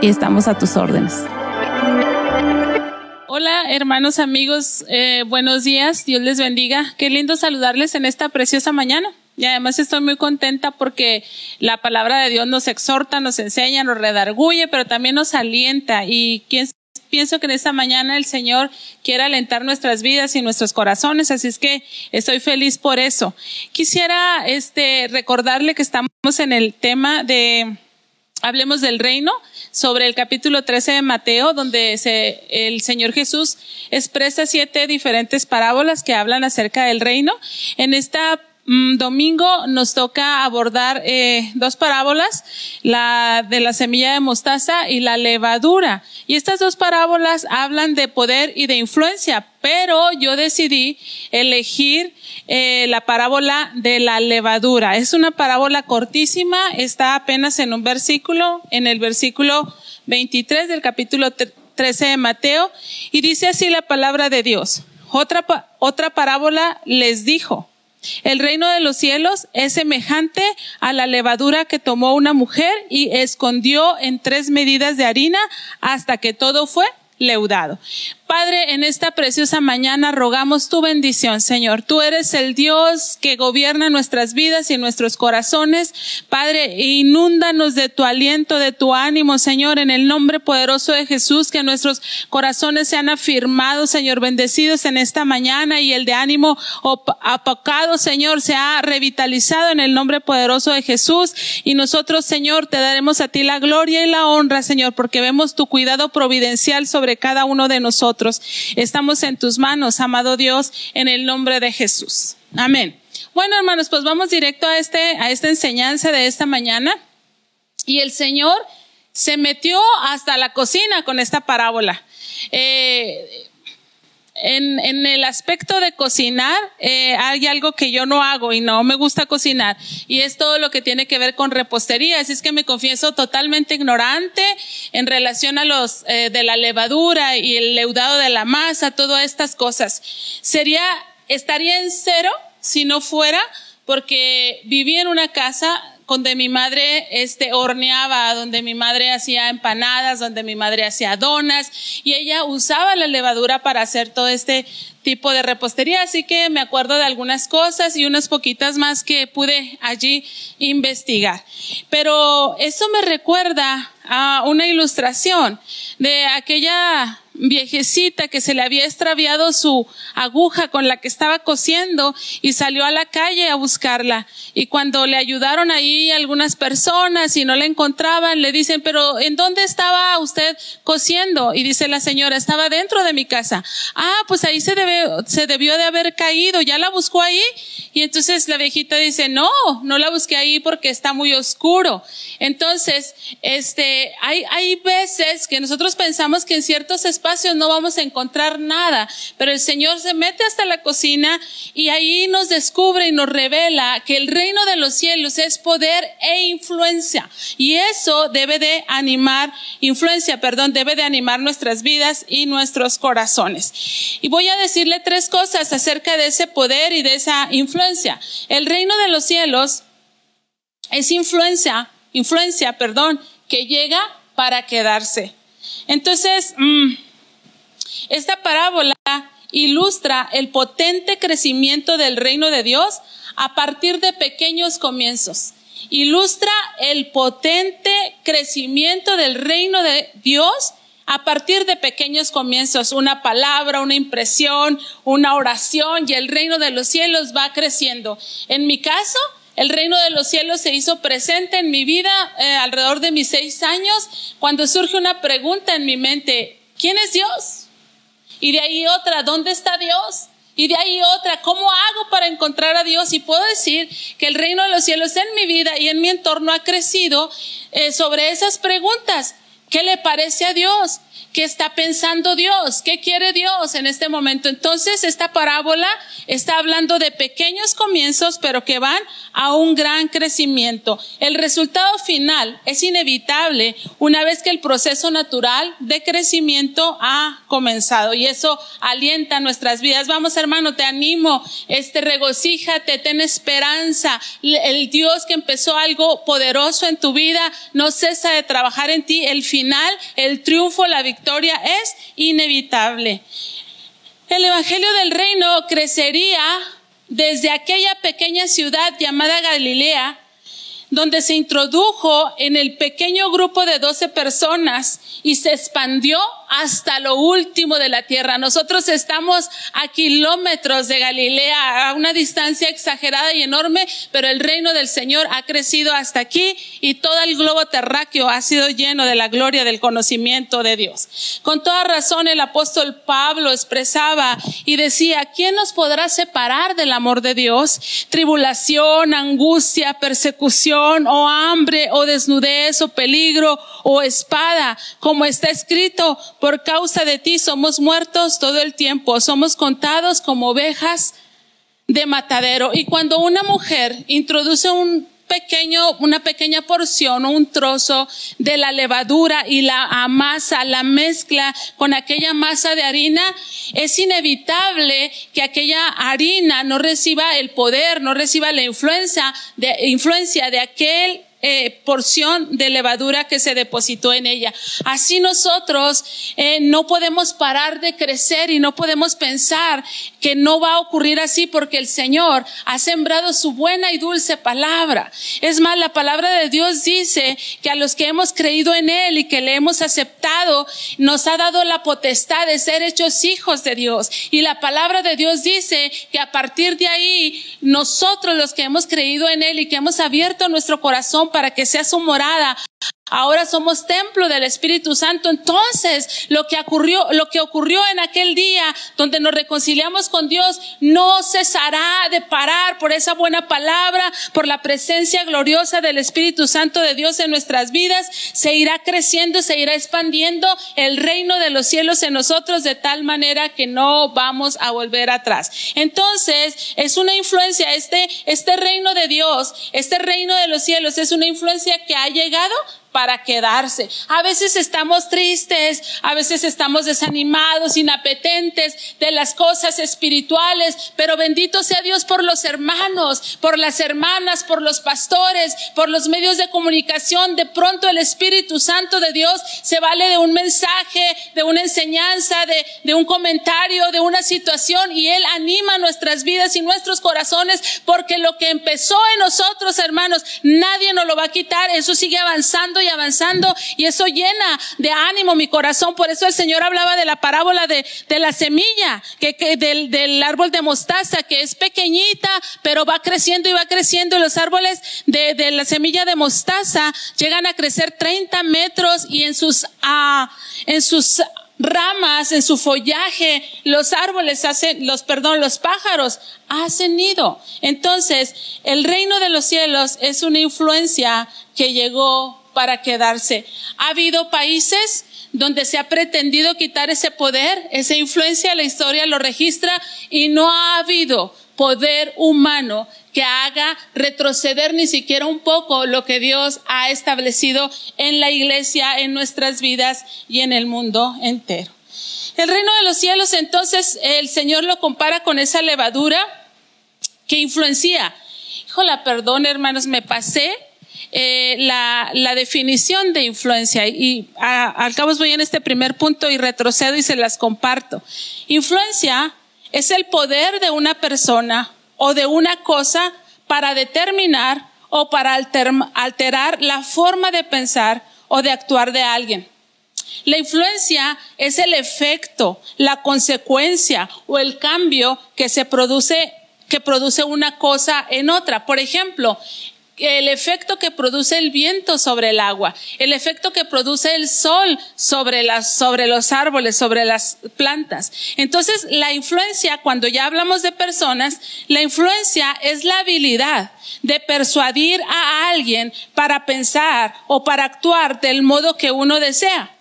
y estamos a tus órdenes. Hola hermanos, amigos, eh, buenos días, Dios les bendiga. Qué lindo saludarles en esta preciosa mañana. Y además estoy muy contenta porque la palabra de Dios nos exhorta, nos enseña, nos redarguye, pero también nos alienta. Y pienso que en esta mañana el Señor quiere alentar nuestras vidas y nuestros corazones, así es que estoy feliz por eso. Quisiera este recordarle que estamos en el tema de hablemos del reino sobre el capítulo 13 de Mateo, donde se, el Señor Jesús expresa siete diferentes parábolas que hablan acerca del reino. En esta domingo nos toca abordar eh, dos parábolas, la de la semilla de mostaza y la levadura. Y estas dos parábolas hablan de poder y de influencia, pero yo decidí elegir eh, la parábola de la levadura. Es una parábola cortísima, está apenas en un versículo, en el versículo 23 del capítulo 13 de Mateo, y dice así la palabra de Dios. Otra, otra parábola les dijo, el reino de los cielos es semejante a la levadura que tomó una mujer y escondió en tres medidas de harina hasta que todo fue leudado. Padre, en esta preciosa mañana rogamos tu bendición, Señor. Tú eres el Dios que gobierna nuestras vidas y nuestros corazones. Padre, inúndanos de tu aliento, de tu ánimo, Señor, en el nombre poderoso de Jesús, que nuestros corazones sean afirmados, Señor, bendecidos en esta mañana y el de ánimo apocado, Señor, se ha revitalizado en el nombre poderoso de Jesús. Y nosotros, Señor, te daremos a ti la gloria y la honra, Señor, porque vemos tu cuidado providencial sobre cada uno de nosotros. Estamos en tus manos, amado Dios, en el nombre de Jesús. Amén. Bueno, hermanos, pues vamos directo a este, a esta enseñanza de esta mañana. Y el Señor se metió hasta la cocina con esta parábola. Eh, en, en, el aspecto de cocinar, eh, hay algo que yo no hago y no me gusta cocinar, y es todo lo que tiene que ver con repostería. Así es que me confieso totalmente ignorante en relación a los eh, de la levadura y el leudado de la masa, todas estas cosas. Sería, estaría en cero si no fuera porque viví en una casa donde mi madre este, horneaba, donde mi madre hacía empanadas, donde mi madre hacía donas y ella usaba la levadura para hacer todo este tipo de repostería, así que me acuerdo de algunas cosas y unas poquitas más que pude allí investigar. Pero eso me recuerda a una ilustración de aquella viejecita que se le había extraviado su aguja con la que estaba cosiendo y salió a la calle a buscarla. Y cuando le ayudaron ahí algunas personas y no la encontraban, le dicen, pero ¿en dónde estaba usted cosiendo? Y dice la señora, estaba dentro de mi casa. Ah, pues ahí se, debe, se debió de haber caído, ya la buscó ahí. Y entonces la viejita dice, no, no la busqué ahí porque está muy oscuro. Entonces, este, hay, hay veces que nosotros pensamos que en ciertos espacios no vamos a encontrar nada, pero el Señor se mete hasta la cocina y ahí nos descubre y nos revela que el reino de los cielos es poder e influencia. Y eso debe de animar, influencia, perdón, debe de animar nuestras vidas y nuestros corazones. Y voy a decirle tres cosas acerca de ese poder y de esa influencia. El reino de los cielos es influencia, influencia, perdón, que llega para quedarse. Entonces, mm, esta parábola ilustra el potente crecimiento del reino de Dios a partir de pequeños comienzos. Ilustra el potente crecimiento del reino de Dios a partir de pequeños comienzos, una palabra, una impresión, una oración y el reino de los cielos va creciendo. En mi caso, el reino de los cielos se hizo presente en mi vida eh, alrededor de mis seis años, cuando surge una pregunta en mi mente, ¿quién es Dios? Y de ahí otra, ¿dónde está Dios? Y de ahí otra, ¿cómo hago para encontrar a Dios? Y puedo decir que el reino de los cielos en mi vida y en mi entorno ha crecido eh, sobre esas preguntas. ¿Qué le parece a Dios? ¿Qué está pensando Dios? ¿Qué quiere Dios en este momento? Entonces, esta parábola está hablando de pequeños comienzos, pero que van a un gran crecimiento. El resultado final es inevitable una vez que el proceso natural de crecimiento ha comenzado y eso alienta nuestras vidas. Vamos, hermano, te animo, este regocíjate, ten esperanza. El Dios que empezó algo poderoso en tu vida no cesa de trabajar en ti. El final, el triunfo, la victoria es inevitable. El Evangelio del Reino crecería desde aquella pequeña ciudad llamada Galilea donde se introdujo en el pequeño grupo de 12 personas y se expandió hasta lo último de la tierra. Nosotros estamos a kilómetros de Galilea, a una distancia exagerada y enorme, pero el reino del Señor ha crecido hasta aquí y todo el globo terráqueo ha sido lleno de la gloria del conocimiento de Dios. Con toda razón el apóstol Pablo expresaba y decía, ¿quién nos podrá separar del amor de Dios? Tribulación, angustia, persecución, o hambre o desnudez o peligro o espada, como está escrito, por causa de ti somos muertos todo el tiempo, somos contados como ovejas de matadero. Y cuando una mujer introduce un pequeño, una pequeña porción o un trozo de la levadura y la amasa, la mezcla con aquella masa de harina, es inevitable que aquella harina no reciba el poder, no reciba la influencia de, influencia de aquel eh, porción de levadura que se depositó en ella. Así nosotros eh, no podemos parar de crecer y no podemos pensar que no va a ocurrir así porque el Señor ha sembrado su buena y dulce palabra. Es más, la palabra de Dios dice que a los que hemos creído en Él y que le hemos aceptado, nos ha dado la potestad de ser hechos hijos de Dios. Y la palabra de Dios dice que a partir de ahí, nosotros los que hemos creído en Él y que hemos abierto nuestro corazón para que sea su morada, Ahora somos templo del Espíritu Santo. Entonces, lo que ocurrió, lo que ocurrió en aquel día donde nos reconciliamos con Dios no cesará de parar por esa buena palabra, por la presencia gloriosa del Espíritu Santo de Dios en nuestras vidas. Se irá creciendo, se irá expandiendo el reino de los cielos en nosotros de tal manera que no vamos a volver atrás. Entonces, es una influencia, este, este reino de Dios, este reino de los cielos es una influencia que ha llegado para quedarse. A veces estamos tristes, a veces estamos desanimados, inapetentes de las cosas espirituales, pero bendito sea Dios por los hermanos, por las hermanas, por los pastores, por los medios de comunicación. De pronto el Espíritu Santo de Dios se vale de un mensaje, de una enseñanza, de, un comentario, de una situación y Él anima nuestras vidas y nuestros corazones porque lo que empezó en nosotros, hermanos, nadie nos lo va a quitar. Eso sigue avanzando y avanzando y eso llena de ánimo mi corazón. Por eso el Señor hablaba de la parábola de, de la semilla, que, del, del, árbol de mostaza, que es pequeñita, pero va creciendo y va creciendo. Los árboles de, de la semilla de mostaza llegan a crecer 30 metros y en sus, ah, en sus ramas, en su follaje, los árboles hacen, los, perdón, los pájaros hacen nido. Entonces, el reino de los cielos es una influencia que llegó para quedarse. Ha habido países donde se ha pretendido quitar ese poder, esa influencia, la historia lo registra y no ha habido poder humano que haga retroceder ni siquiera un poco lo que Dios ha establecido en la iglesia, en nuestras vidas y en el mundo entero. El reino de los cielos, entonces, el Señor lo compara con esa levadura que influencia. Híjola, perdón, hermanos, me pasé eh, la, la, definición de influencia y al cabo voy en este primer punto y retrocedo y se las comparto. Influencia es el poder de una persona o de una cosa para determinar o para alterar la forma de pensar o de actuar de alguien. La influencia es el efecto, la consecuencia o el cambio que se produce, que produce una cosa en otra. Por ejemplo, el efecto que produce el viento sobre el agua, el efecto que produce el sol sobre las, sobre los árboles, sobre las plantas. Entonces, la influencia, cuando ya hablamos de personas, la influencia es la habilidad de persuadir a alguien para pensar o para actuar del modo que uno desea.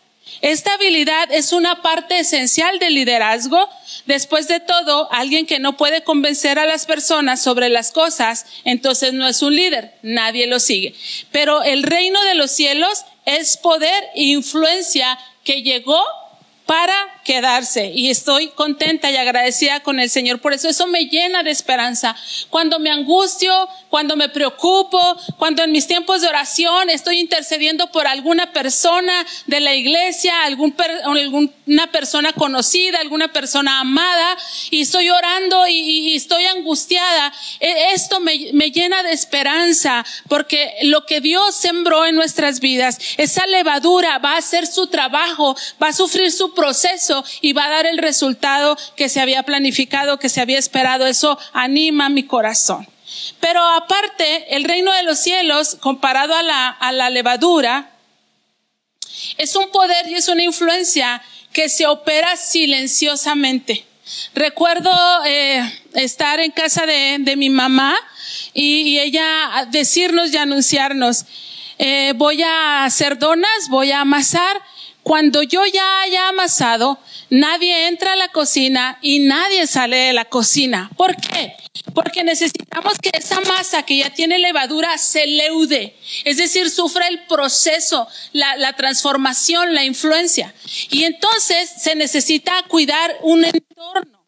Esta habilidad es una parte esencial del liderazgo. Después de todo, alguien que no puede convencer a las personas sobre las cosas, entonces no es un líder, nadie lo sigue. Pero el reino de los cielos es poder e influencia que llegó para quedarse y estoy contenta y agradecida con el Señor. Por eso eso me llena de esperanza. Cuando me angustio, cuando me preocupo, cuando en mis tiempos de oración estoy intercediendo por alguna persona de la iglesia, algún alguna persona conocida, alguna persona amada y estoy orando y, estoy angustiada, e, esto me, me llena de esperanza porque lo que Dios sembró en nuestras vidas, esa levadura va a hacer su trabajo, va a sufrir su proceso y va a dar el resultado que se había planificado, que se había esperado. Eso anima mi corazón. Pero aparte, el reino de los cielos, comparado a la, a la levadura, es un poder y es una influencia que se opera silenciosamente. Recuerdo eh, estar en casa de, de mi mamá y, ella decirnos y anunciarnos, eh, voy a hacer donas, voy a amasar cuando yo ya haya amasado, nadie entra a la cocina y nadie sale de la cocina. ¿Por qué? Porque necesitamos que esa masa que ya tiene levadura se leude, es decir, sufra el proceso, la, transformación, la influencia. Y entonces se necesita cuidar un entorno.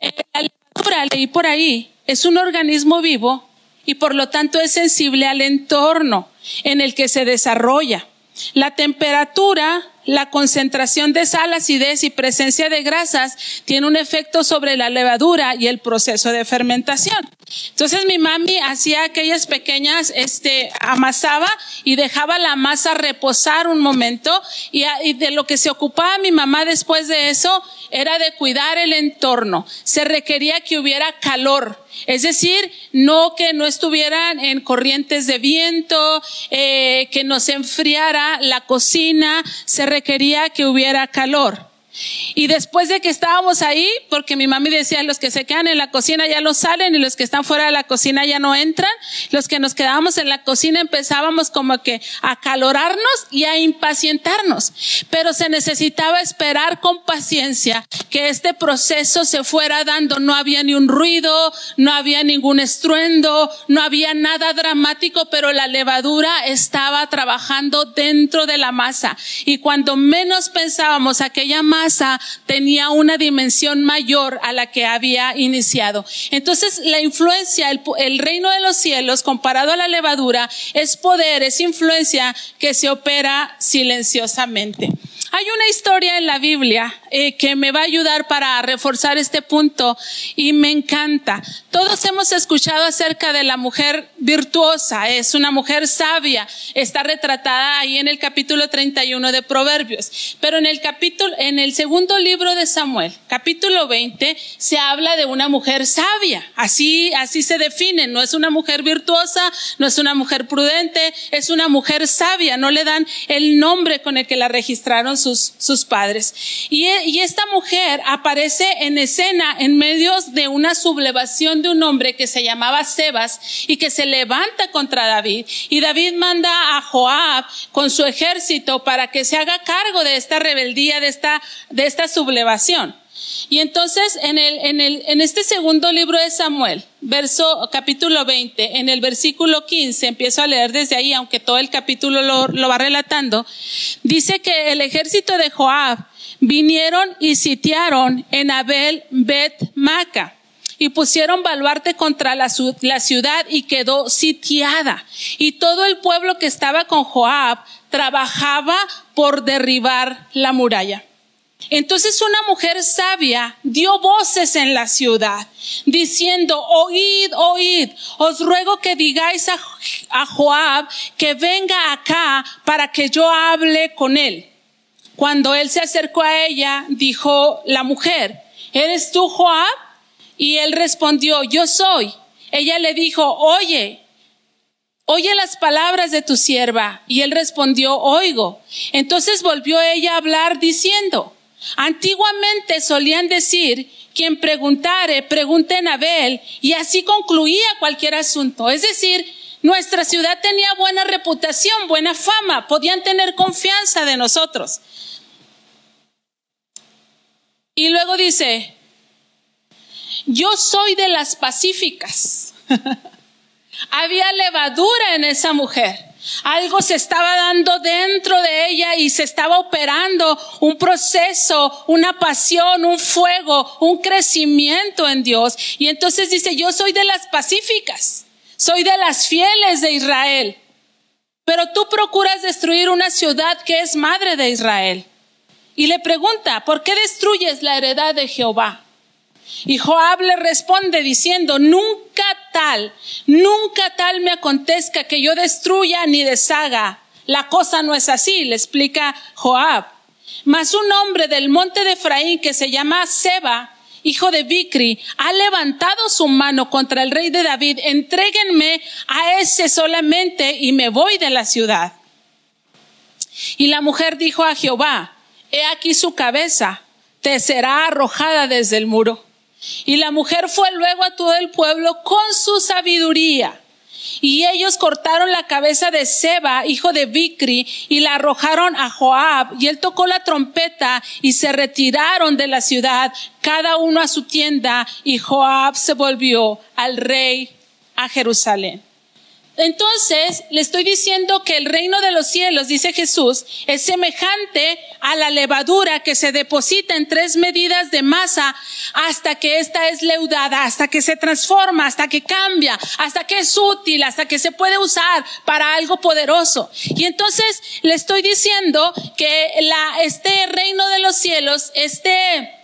Eh, la levadura, leí por ahí, es un organismo vivo y por lo tanto es sensible al entorno en el que se desarrolla. La temperatura la concentración de sal, acidez y presencia de grasas tiene un efecto sobre la levadura y el proceso de fermentación. Entonces mi mami hacía aquellas pequeñas, este, amasaba y dejaba la masa reposar un momento y, de lo que se ocupaba mi mamá después de eso era de cuidar el entorno. Se requería que hubiera calor. Es decir, no que no estuvieran en corrientes de viento, eh, que no se enfriara la cocina, se requería que hubiera calor. Y después de que estábamos ahí, porque mi mami decía, los que se quedan en la cocina ya no salen y los que están fuera de la cocina ya no entran, los que nos quedábamos en la cocina empezábamos como que a calorarnos y a impacientarnos. Pero se necesitaba esperar con paciencia que este proceso se fuera dando. No había ni un ruido, no había ningún estruendo, no había nada dramático, pero la levadura estaba trabajando dentro de la masa. Y cuando menos pensábamos aquella masa, tenía una dimensión mayor a la que había iniciado. Entonces, la influencia, el, el reino de los cielos, comparado a la levadura, es poder, es influencia que se opera silenciosamente. Hay una historia en la Biblia eh, que me va a ayudar para reforzar este punto y me encanta. Todos hemos escuchado acerca de la mujer virtuosa, es una mujer sabia, está retratada ahí en el capítulo 31 de Proverbios. Pero en el capítulo, en el segundo libro de Samuel, capítulo 20, se habla de una mujer sabia. Así, así se define. No es una mujer virtuosa, no es una mujer prudente, es una mujer sabia. No le dan el nombre con el que la registraron sus, sus padres. Y, y esta mujer aparece en escena en medio de una sublevación de un hombre que se llamaba Sebas y que se levanta contra David. Y David manda a Joab con su ejército para que se haga cargo de esta rebeldía, de esta, de esta sublevación. Y entonces en, el, en, el, en este segundo libro de Samuel, verso capítulo 20, en el versículo 15, empiezo a leer desde ahí, aunque todo el capítulo lo, lo va relatando, dice que el ejército de Joab vinieron y sitiaron en Abel Bet Maca. y pusieron baluarte contra la, la ciudad y quedó sitiada. Y todo el pueblo que estaba con Joab trabajaba por derribar la muralla. Entonces una mujer sabia dio voces en la ciudad, diciendo, oíd, oíd, os ruego que digáis a, Joab que venga acá para que yo hable con él. Cuando él se acercó a ella, dijo la mujer, ¿eres tú Joab? Y él respondió, yo soy. Ella le dijo, oye, oye las palabras de tu sierva. Y él respondió, oigo. Entonces volvió ella a hablar diciendo, Antiguamente solían decir, quien preguntare, pregunte en Abel, y así concluía cualquier asunto. Es decir, nuestra ciudad tenía buena reputación, buena fama, podían tener confianza de nosotros. Y luego dice, yo soy de las pacíficas. Había levadura en esa mujer. Algo se estaba dando dentro de ella y se estaba operando un proceso, una pasión, un fuego, un crecimiento en Dios. Y entonces dice, yo soy de las pacíficas, soy de las fieles de Israel. Pero tú procuras destruir una ciudad que es madre de Israel. Y le pregunta, ¿por qué destruyes la heredad de Jehová? Y Joab le responde diciendo, nunca tal, nunca tal me acontezca que yo destruya ni deshaga. La cosa no es así, le explica Joab. Mas un hombre del monte de Efraín que se llama Seba, hijo de Bicri, ha levantado su mano contra el rey de David. Entréguenme a ese solamente y me voy de la ciudad. Y la mujer dijo a Jehová, he aquí su cabeza, te será arrojada desde el muro. Y la mujer fue luego a todo el pueblo con su sabiduría. Y ellos cortaron la cabeza de Seba, hijo de Bicri, y la arrojaron a Joab. Y él tocó la trompeta y se retiraron de la ciudad, cada uno a su tienda, y Joab se volvió al rey a Jerusalén. Entonces, le estoy diciendo que el reino de los cielos, dice Jesús, es semejante a la levadura que se deposita en tres medidas de masa hasta que ésta es leudada, hasta que se transforma, hasta que cambia, hasta que es útil, hasta que se puede usar para algo poderoso. Y entonces le estoy diciendo que la, este reino de los cielos, este,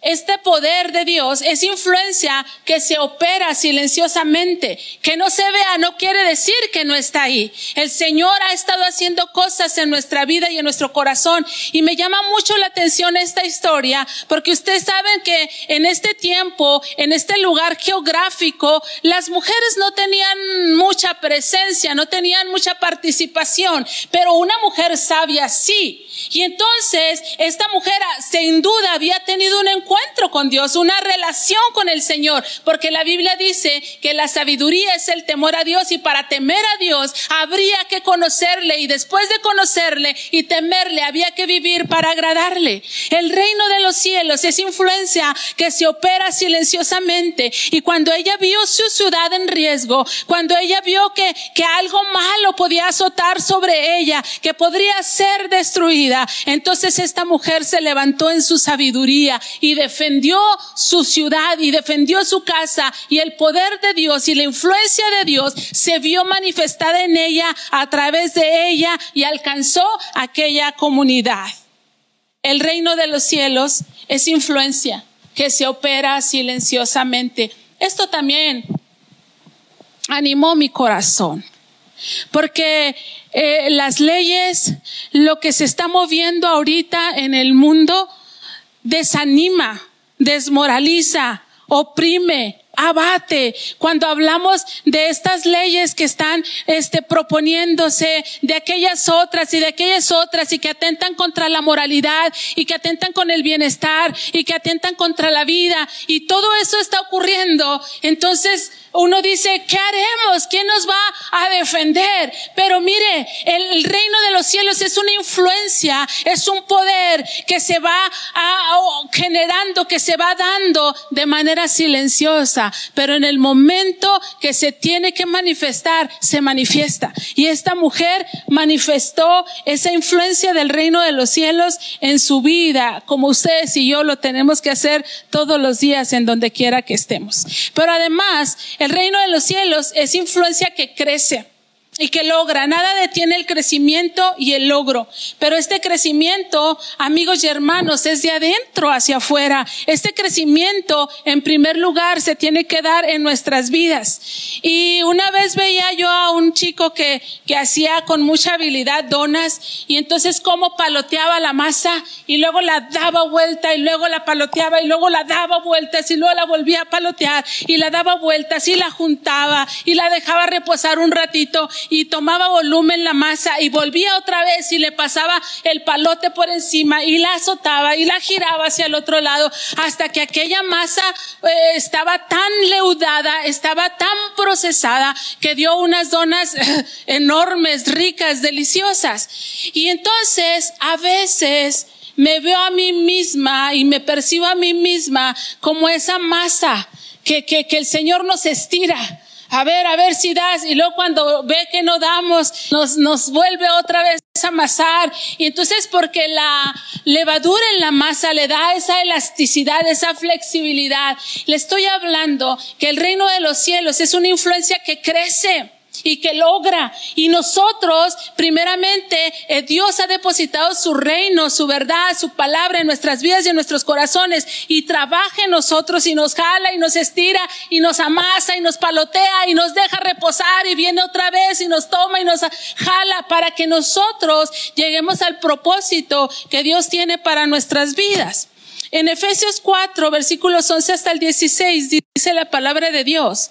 este poder de Dios es influencia que se opera silenciosamente, que no se vea, no quiere decir que no está ahí. El Señor ha estado haciendo cosas en nuestra vida y en nuestro corazón y me llama mucho la atención esta historia porque ustedes saben que en este tiempo, en este lugar geográfico, las mujeres no tenían mucha presencia, no tenían mucha participación, pero una mujer sabia sí. Y entonces esta mujer sin duda había tenido un encuentro con Dios, una relación con el Señor, porque la Biblia dice que la sabiduría es el temor a Dios y para temer a Dios habría que conocerle y después de conocerle y temerle había que vivir para agradarle. El reino de los cielos es influencia que se opera silenciosamente y cuando ella vio su ciudad en riesgo, cuando ella vio que, que algo malo podía azotar sobre ella, que podría ser destruida, entonces esta mujer se levantó en su sabiduría y defendió su ciudad y defendió su casa y el poder de Dios y la influencia de Dios se vio manifestada en ella a través de ella y alcanzó aquella comunidad. El reino de los cielos es influencia que se opera silenciosamente. Esto también animó mi corazón, porque eh, las leyes, lo que se está moviendo ahorita en el mundo, desanima, desmoraliza, oprime, abate. Cuando hablamos de estas leyes que están este, proponiéndose, de aquellas otras y de aquellas otras y que atentan contra la moralidad y que atentan con el bienestar y que atentan contra la vida y todo eso está ocurriendo, entonces uno dice, ¿qué haremos? ¿Quién nos va a defender? Pero mire, el, reino de los cielos es una influencia, es un poder que se va generando, que se va dando de manera silenciosa pero en el momento que se tiene que manifestar, se manifiesta. Y esta mujer manifestó esa influencia del reino de los cielos en su vida, como ustedes y yo lo tenemos que hacer todos los días en donde quiera que estemos. Pero además, el reino de los cielos es influencia que crece y que logra. Nada detiene el crecimiento y el logro. Pero este crecimiento, amigos y hermanos, es de adentro hacia afuera. Este crecimiento, en primer lugar, se tiene que dar en nuestras vidas. Y una vez veía yo a un chico que, que hacía con mucha habilidad donas y entonces cómo paloteaba la masa y luego la daba vuelta y luego la paloteaba y luego la daba vueltas y luego la volvía a palotear y la daba vueltas y la juntaba y la dejaba reposar un ratito y tomaba volumen la masa y volvía otra vez y le pasaba el palote por encima y la azotaba y la giraba hacia el otro lado hasta que aquella masa eh, estaba tan leudada, estaba tan procesada que dio unas donas eh, enormes, ricas, deliciosas. Y entonces a veces me veo a mí misma y me percibo a mí misma como esa masa que, que, que el Señor nos estira a ver, a ver si das. Y luego cuando ve que no damos, nos, nos vuelve otra vez a amasar. Y entonces porque la levadura en la masa le da esa elasticidad, esa flexibilidad. Le estoy hablando que el reino de los cielos es una influencia que crece y que logra. Y nosotros, primeramente, eh, Dios ha depositado su reino, su verdad, su palabra en nuestras vidas y en nuestros corazones y trabaja en nosotros y nos jala y nos estira y nos amasa y nos palotea y nos deja reposar y viene otra vez y nos toma y nos jala para que nosotros lleguemos al propósito que Dios tiene para nuestras vidas. En Efesios 4, versículos 11 hasta el 16, dice la palabra de Dios.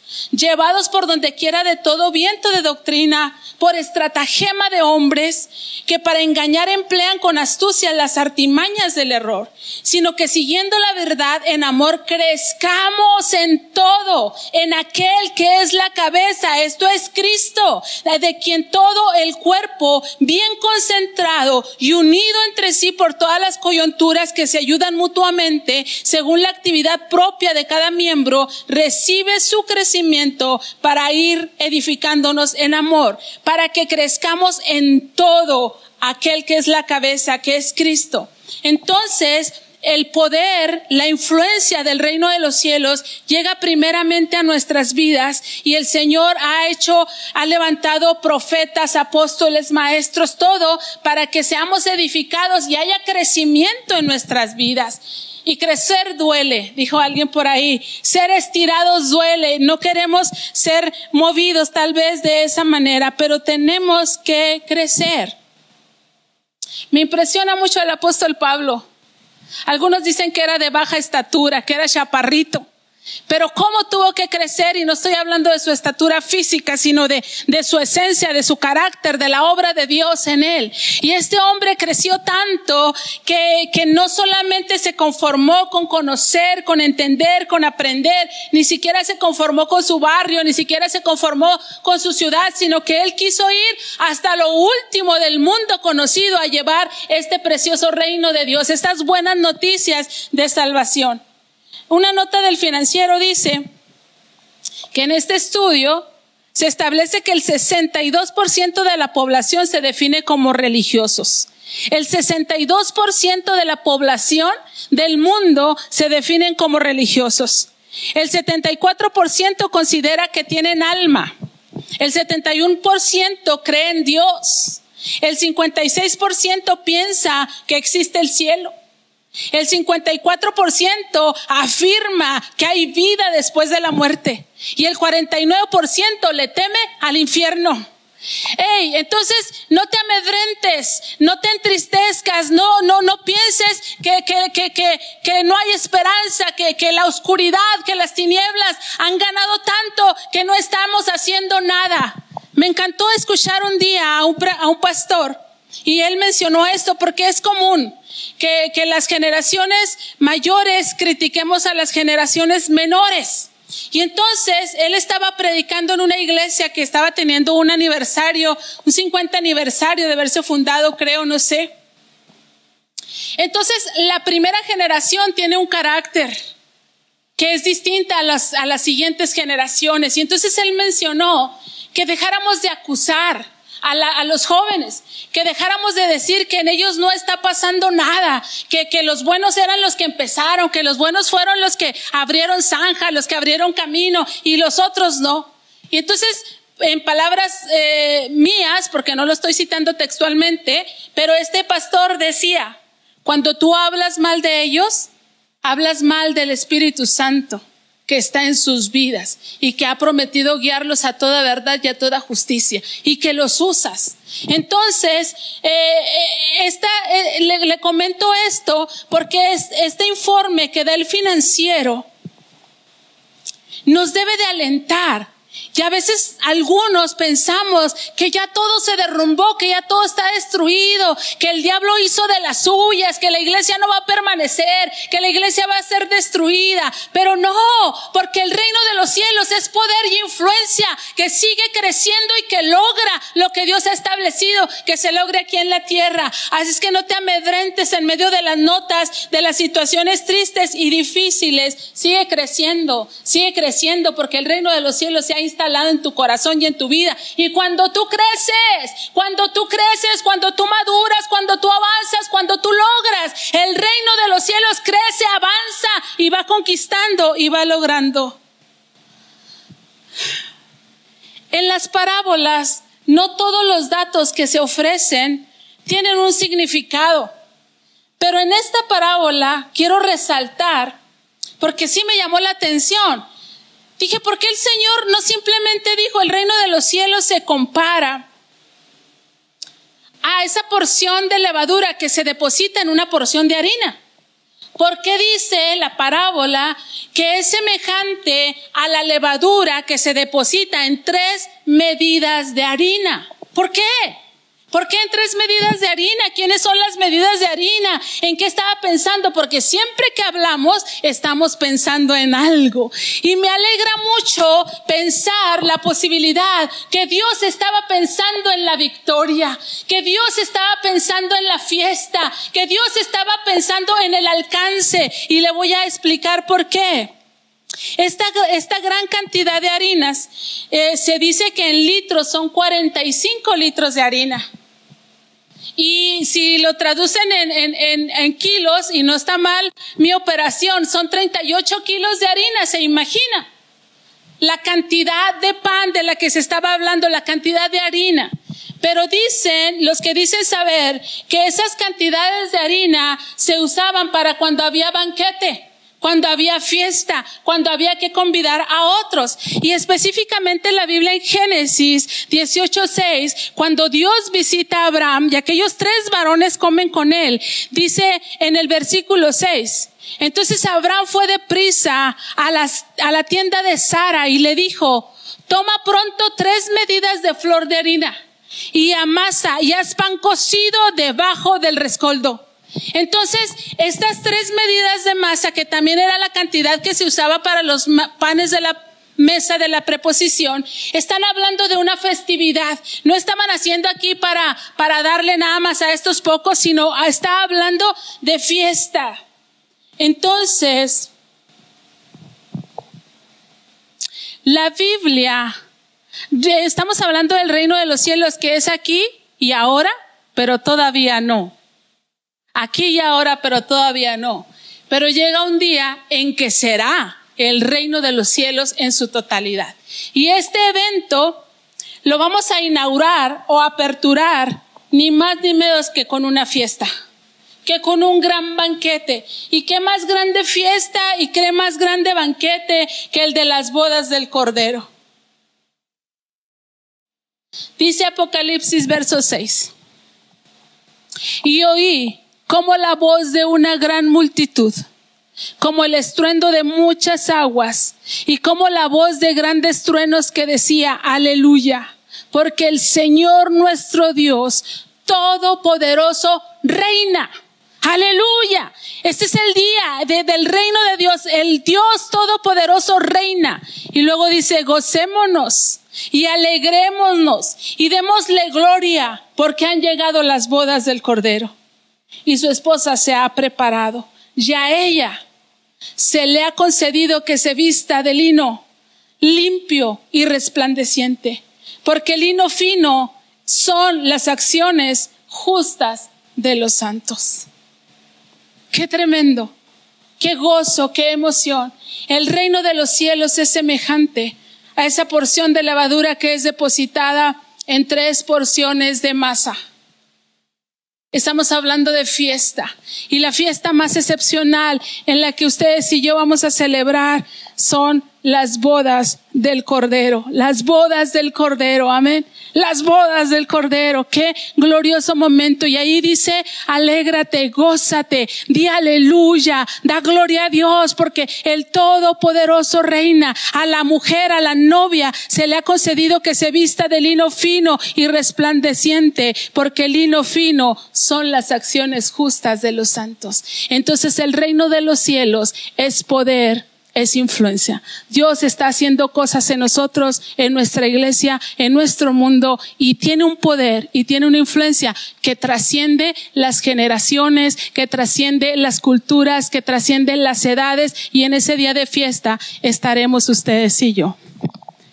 llevados por donde quiera de todo viento de doctrina, por estratagema de hombres que para engañar emplean con astucia las artimañas del error, sino que siguiendo la verdad en amor crezcamos en todo, en aquel que es la cabeza, esto es Cristo, de quien todo el cuerpo bien concentrado y unido entre sí por todas las coyunturas que se ayudan mutuamente según la actividad propia de cada miembro, recibe su crecimiento para ir edificándonos en amor, para que crezcamos en todo aquel que es la cabeza, que es Cristo. Entonces, el poder, la influencia del reino de los cielos llega primeramente a nuestras vidas y el Señor ha hecho, ha levantado profetas, apóstoles, maestros, todo para que seamos edificados y haya crecimiento en nuestras vidas. Y crecer duele, dijo alguien por ahí. Ser estirados duele. No queremos ser movidos tal vez de esa manera, pero tenemos que crecer. Me impresiona mucho el apóstol Pablo. Algunos dicen que era de baja estatura, que era chaparrito. Pero cómo tuvo que crecer, y no estoy hablando de su estatura física, sino de, de, su esencia, de su carácter, de la obra de Dios en él. Y este hombre creció tanto que, que no solamente se conformó con conocer, con entender, con aprender, ni siquiera se conformó con su barrio, ni siquiera se conformó con su ciudad, sino que él quiso ir hasta lo último del mundo conocido a llevar este precioso reino de Dios, estas buenas noticias de salvación. Una nota del financiero dice que en este estudio se establece que el 62% de la población se define como religiosos. El 62% de la población del mundo se definen como religiosos. El 74% considera que tienen alma. El 71% cree en Dios. El 56% piensa que existe el cielo. El 54% afirma que hay vida después de la muerte y el 49% le teme al infierno. Hey, entonces no te amedrentes, no te entristezcas, no, no, no pienses que, que, que, que, que no hay esperanza, que, que la oscuridad, que las tinieblas han ganado tanto que no estamos haciendo nada. Me encantó escuchar un día a un, a un pastor y él mencionó esto porque es común que, que las generaciones mayores critiquemos a las generaciones menores. Y entonces él estaba predicando en una iglesia que estaba teniendo un aniversario, un 50 aniversario de haberse fundado, creo, no sé. Entonces la primera generación tiene un carácter que es distinta a las, a las siguientes generaciones. Y entonces él mencionó que dejáramos de acusar a, los jóvenes, que dejáramos de decir que en ellos no está pasando nada, que, que los buenos eran los que empezaron, que los buenos fueron los que abrieron zanja, los que abrieron camino y los otros no. Y entonces, en palabras eh, mías, porque no lo estoy citando textualmente, pero este pastor decía, cuando tú hablas mal de ellos, hablas mal del Espíritu Santo que está en sus vidas y que ha prometido guiarlos a toda verdad y a toda justicia y que los usas. Entonces, eh, eh, esta, eh, le, comento esto porque es, este informe que da el financiero nos debe de alentar y a veces algunos pensamos que ya todo se derrumbó, que ya todo está destruido, que el diablo hizo de las suyas, que la iglesia no va a permanecer, que la iglesia va a ser destruida. Pero no, porque el reino de los cielos es poder y influencia que sigue creciendo y que logra lo que Dios ha establecido, que se logre aquí en la tierra. Así es que no te amedrentes en medio de las notas, de las situaciones tristes y difíciles. Sigue creciendo, sigue creciendo, porque el reino de los cielos se ha instalado instalado en tu corazón y en tu vida. Y cuando tú creces, cuando tú creces, cuando tú maduras, cuando tú avanzas, cuando tú logras, el reino de los cielos crece, avanza y va conquistando y va logrando. En las parábolas, no todos los datos que se ofrecen tienen un significado. Pero en esta parábola quiero resaltar, porque sí me llamó la atención, Dije, ¿por qué el Señor no simplemente dijo, el reino de los cielos se compara a esa porción de levadura que se deposita en una porción de harina? ¿Por qué dice la parábola que es semejante a la levadura que se deposita en tres medidas de harina? ¿Por qué? ¿Por qué en tres medidas de harina? ¿Quiénes son las medidas de harina? ¿En qué estaba pensando? Porque siempre que hablamos estamos pensando en algo. Y me alegra mucho pensar la posibilidad que Dios estaba pensando en la victoria, que Dios estaba pensando en la fiesta, que Dios estaba pensando en el alcance. Y le voy a explicar por qué. Esta, esta, gran cantidad de harinas, eh, se dice que en litros son 45 litros de harina. Y si lo traducen en, kilos, y no está mal mi operación, son 38 kilos de harina, se imagina. La cantidad de pan de la que se estaba hablando, la cantidad de harina. Pero dicen, los que dicen saber, que esas cantidades de harina se usaban para cuando había banquete cuando había fiesta, cuando había que convidar a otros. Y específicamente la Biblia en Génesis 18:6, cuando Dios visita a Abraham y aquellos tres varones comen con él, dice en el versículo 6, entonces Abraham fue deprisa a, las, a la tienda de Sara y le dijo, toma pronto tres medidas de flor de harina y amasa y haz pan cocido debajo del rescoldo entonces, estas tres medidas de masa, que también era la cantidad que se usaba para los panes de la mesa de la preposición, están hablando de una festividad. No estaban haciendo aquí para, para darle nada más a estos pocos, sino está hablando de fiesta. Entonces, la Biblia, estamos hablando del reino de los cielos que es aquí y ahora, pero todavía no aquí y ahora, pero todavía no. Pero llega un día en que será el reino de los cielos en su totalidad. Y este evento lo vamos a inaugurar o aperturar ni más ni menos que con una fiesta, que con un gran banquete. ¿Y qué más grande fiesta y qué más grande banquete que el de las bodas del Cordero? Dice Apocalipsis verso 6. Y oí como la voz de una gran multitud, como el estruendo de muchas aguas, y como la voz de grandes truenos que decía, aleluya, porque el Señor nuestro Dios Todopoderoso reina. Aleluya. Este es el día del reino de Dios. El Dios Todopoderoso reina. Y luego dice, gocémonos y alegrémonos y démosle gloria porque han llegado las bodas del Cordero. Y su esposa se ha preparado. Ya ella se le ha concedido que se vista de lino limpio y resplandeciente. Porque el lino fino son las acciones justas de los santos. Qué tremendo, qué gozo, qué emoción. El reino de los cielos es semejante a esa porción de lavadura que es depositada en tres porciones de masa. Estamos hablando de fiesta y la fiesta más excepcional en la que ustedes y yo vamos a celebrar son las bodas del Cordero, las bodas del Cordero, amén las bodas del Cordero. Qué glorioso momento. Y ahí dice, alégrate, gózate, di aleluya, da gloria a Dios, porque el Todopoderoso reina. A la mujer, a la novia, se le ha concedido que se vista de lino fino y resplandeciente, porque el lino fino son las acciones justas de los santos. Entonces el reino de los cielos es poder es influencia. Dios está haciendo cosas en nosotros, en nuestra iglesia, en nuestro mundo y tiene un poder y tiene una influencia que trasciende las generaciones, que trasciende las culturas, que trasciende las edades y en ese día de fiesta estaremos ustedes y yo.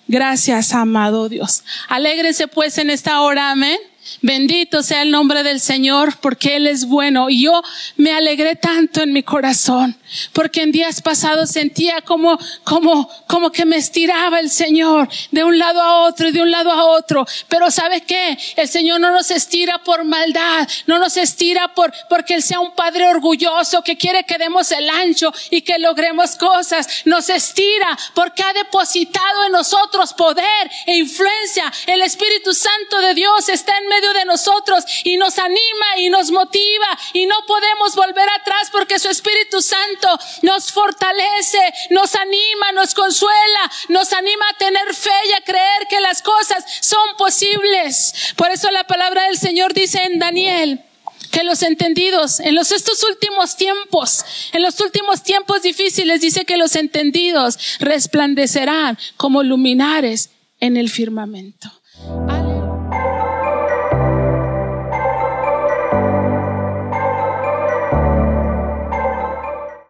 Gracias, amado Dios. Alégrense pues en esta hora, amén. Bendito sea el nombre del Señor porque Él es bueno. Y yo me alegré tanto en mi corazón porque en días pasados sentía como, como, como que me estiraba el Señor de un lado a otro y de un lado a otro. Pero ¿sabe qué? El Señor no nos estira por maldad, no nos estira por, porque Él sea un Padre orgulloso que quiere que demos el ancho y que logremos cosas. Nos estira porque ha depositado en nosotros poder e influencia. El Espíritu Santo de Dios está en de nosotros y nos anima y nos motiva y no podemos volver atrás porque su Espíritu Santo nos fortalece, nos anima, nos consuela, nos anima a tener fe y a creer que las cosas son posibles. Por eso la palabra del Señor dice en Daniel, que los entendidos en los estos últimos tiempos, en los últimos tiempos difíciles dice que los entendidos resplandecerán como luminares en el firmamento.